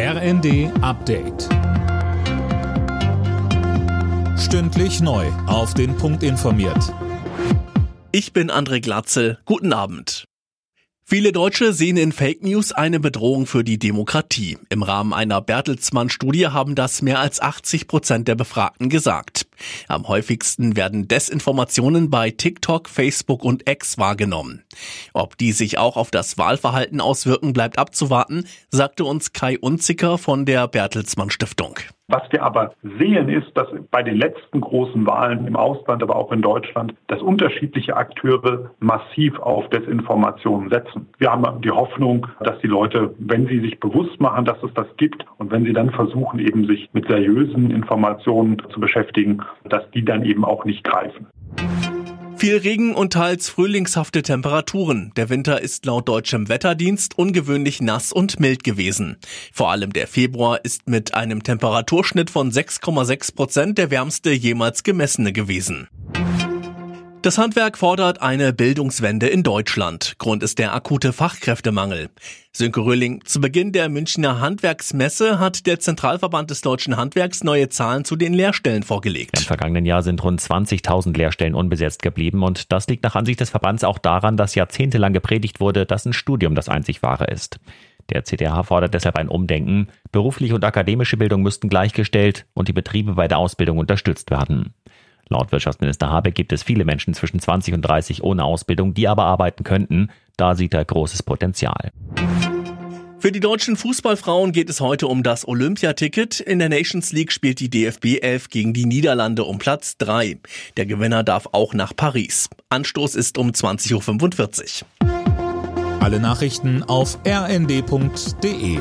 RND Update. Stündlich neu. Auf den Punkt informiert. Ich bin André Glatzel. Guten Abend. Viele Deutsche sehen in Fake News eine Bedrohung für die Demokratie. Im Rahmen einer Bertelsmann-Studie haben das mehr als 80 Prozent der Befragten gesagt. Am häufigsten werden Desinformationen bei TikTok, Facebook und X wahrgenommen. Ob die sich auch auf das Wahlverhalten auswirken, bleibt abzuwarten, sagte uns Kai Unzicker von der Bertelsmann Stiftung. Was wir aber sehen, ist, dass bei den letzten großen Wahlen im Ausland, aber auch in Deutschland, dass unterschiedliche Akteure massiv auf Desinformation setzen. Wir haben die Hoffnung, dass die Leute, wenn sie sich bewusst machen, dass es das gibt und wenn sie dann versuchen, eben sich mit seriösen Informationen zu beschäftigen, dass die dann eben auch nicht greifen. Viel Regen und teils frühlingshafte Temperaturen. Der Winter ist laut deutschem Wetterdienst ungewöhnlich nass und mild gewesen. Vor allem der Februar ist mit einem Temperaturschnitt von 6,6 Prozent der wärmste jemals gemessene gewesen. Das Handwerk fordert eine Bildungswende in Deutschland. Grund ist der akute Fachkräftemangel. Sönke Röhling, zu Beginn der Münchner Handwerksmesse hat der Zentralverband des deutschen Handwerks neue Zahlen zu den Lehrstellen vorgelegt. Im vergangenen Jahr sind rund 20.000 Lehrstellen unbesetzt geblieben und das liegt nach Ansicht des Verbands auch daran, dass jahrzehntelang gepredigt wurde, dass ein Studium das einzig wahre ist. Der CDH fordert deshalb ein Umdenken. Berufliche und akademische Bildung müssten gleichgestellt und die Betriebe bei der Ausbildung unterstützt werden. Laut Wirtschaftsminister Habeck gibt es viele Menschen zwischen 20 und 30 ohne Ausbildung, die aber arbeiten könnten. Da sieht er großes Potenzial. Für die deutschen Fußballfrauen geht es heute um das Olympiaticket. In der Nations League spielt die DFB 11 gegen die Niederlande um Platz 3. Der Gewinner darf auch nach Paris. Anstoß ist um 20.45 Uhr. Alle Nachrichten auf rnd.de